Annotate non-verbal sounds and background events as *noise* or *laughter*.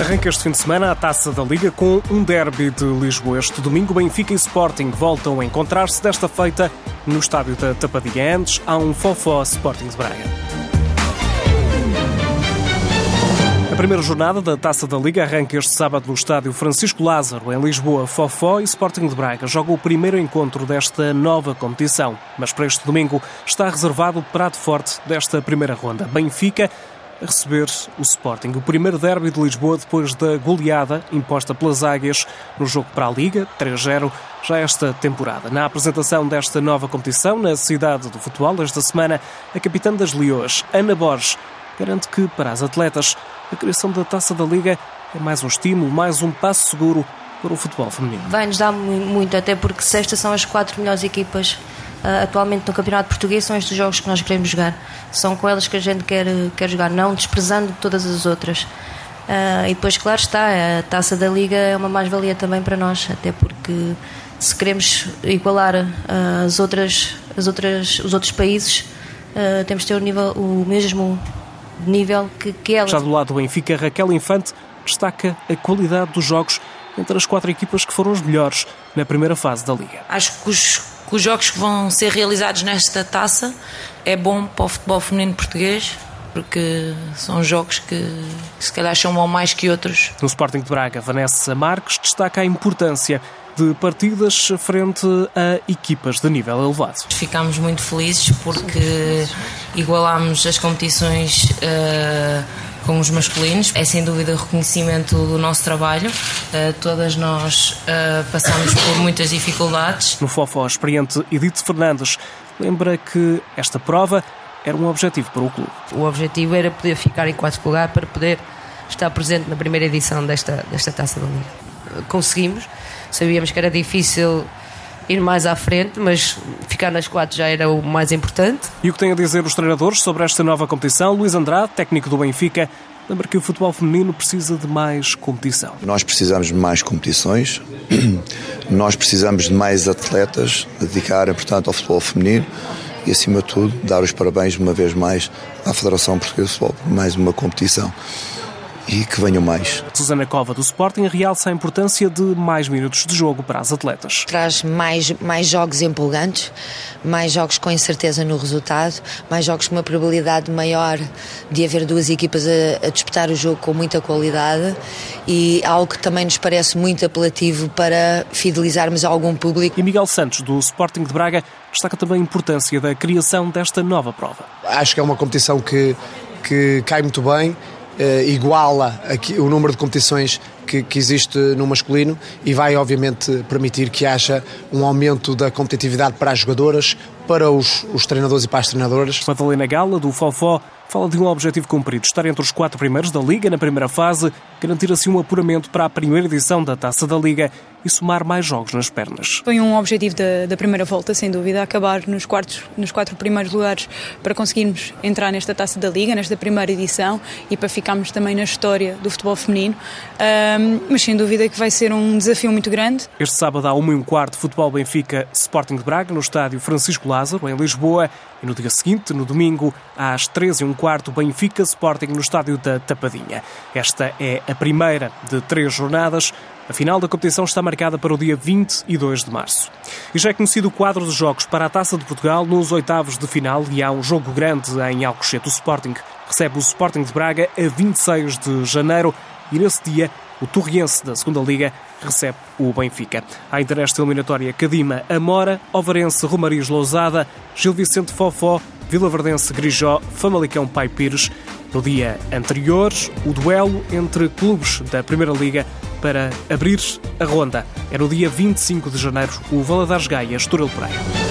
Arranca este fim de semana a taça da Liga com um derby de Lisboa. Este domingo, Benfica e Sporting voltam a encontrar-se desta feita no estádio da Tapadinha. Antes, há um Fofó Sporting de Braga. A primeira jornada da Taça da Liga arranca este sábado no estádio Francisco Lázaro, em Lisboa. Fofó e Sporting de Braga jogam o primeiro encontro desta nova competição. Mas para este domingo está reservado o prato forte desta primeira ronda. Benfica a receber o Sporting. O primeiro derby de Lisboa depois da goleada imposta pelas Águias no jogo para a Liga, 3-0, já esta temporada. Na apresentação desta nova competição, na cidade do futebol, esta semana, a capitã das Leões, Ana Borges, garante que, para as atletas, a criação da Taça da Liga é mais um estímulo, mais um passo seguro para o futebol feminino. Vai-nos dar muito, até porque sexta são as quatro melhores equipas uh, atualmente no Campeonato Português, são estes jogos que nós queremos jogar. São com elas que a gente quer, quer jogar, não desprezando todas as outras. Uh, e depois, claro está, a taça da Liga é uma mais-valia também para nós, até porque se queremos igualar uh, as outras, as outras, os outros países, temos de ter o, nível, o mesmo nível que, que elas. Já do lado do Benfica, Raquel Infante destaca a qualidade dos jogos entre as quatro equipas que foram os melhores na primeira fase da Liga. Acho que os, que os jogos que vão ser realizados nesta taça é bom para o futebol feminino português, porque são jogos que se calhar chamam mais que outros. No Sporting de Braga, Vanessa Marques destaca a importância de partidas frente a equipas de nível elevado. Ficámos muito felizes porque igualámos as competições. Uh, com os masculinos. É sem dúvida o reconhecimento do nosso trabalho. Uh, todas nós uh, passamos por muitas dificuldades. No Fofó, experiente Edith Fernandes lembra que esta prova era um objetivo para o clube. O objetivo era poder ficar em quarto lugar para poder estar presente na primeira edição desta, desta Taça da Liga. Conseguimos, sabíamos que era difícil ir mais à frente, mas ficar nas quatro já era o mais importante. E o que tem a dizer os treinadores sobre esta nova competição? Luís Andrade, técnico do Benfica, lembra que o futebol feminino precisa de mais competição. Nós precisamos de mais competições, *clears throat* nós precisamos de mais atletas dedicarem, portanto, ao futebol feminino e, acima de tudo, dar os parabéns uma vez mais à Federação Portuguesa de Futebol por mais uma competição e que venham mais. Susana Cova do Sporting realça a importância de mais minutos de jogo para as atletas. Traz mais, mais jogos empolgantes, mais jogos com incerteza no resultado, mais jogos com uma probabilidade maior de haver duas equipas a, a disputar o jogo com muita qualidade e algo que também nos parece muito apelativo para fidelizarmos algum público. E Miguel Santos, do Sporting de Braga, destaca também a importância da criação desta nova prova. Acho que é uma competição que, que cai muito bem iguala aqui, o número de competições que, que, existe no masculino e vai, obviamente, permitir que haja um aumento da competitividade para as jogadoras, para os, os treinadores e para as treinadoras. Madalena Gala, do Fofó, fala de um objetivo cumprido: estar entre os quatro primeiros da Liga na primeira fase, garantir assim um apuramento para a primeira edição da Taça da Liga e somar mais jogos nas pernas. Foi um objetivo da, da primeira volta, sem dúvida, acabar nos, quartos, nos quatro primeiros lugares para conseguirmos entrar nesta Taça da Liga, nesta primeira edição e para ficarmos também na história do futebol feminino. Um, mas sem dúvida que vai ser um desafio muito grande. Este sábado há uma e um quarto Futebol Benfica Sporting de Braga no estádio Francisco Lázaro, em Lisboa. E no dia seguinte, no domingo, às 13 e um quarto, Benfica Sporting no estádio da Tapadinha. Esta é a primeira de três jornadas. A final da competição está marcada para o dia 22 de março. E já é conhecido o quadro dos jogos para a Taça de Portugal nos oitavos de final e há um jogo grande em Alcochete. O Sporting recebe o Sporting de Braga a 26 de janeiro e nesse dia o Torriense da Segunda Liga recebe o Benfica. Há ainda nesta eliminatória Cadima, Amora, Ovarense, Romariz, Lousada, Gil Vicente Fofó, Vila Verdense, Grijó, Famalicão, Pai Pires. No dia anterior, o duelo entre clubes da Primeira Liga para abrir a ronda. É no dia 25 de janeiro, o Valadares Gaia, Estoril Praia.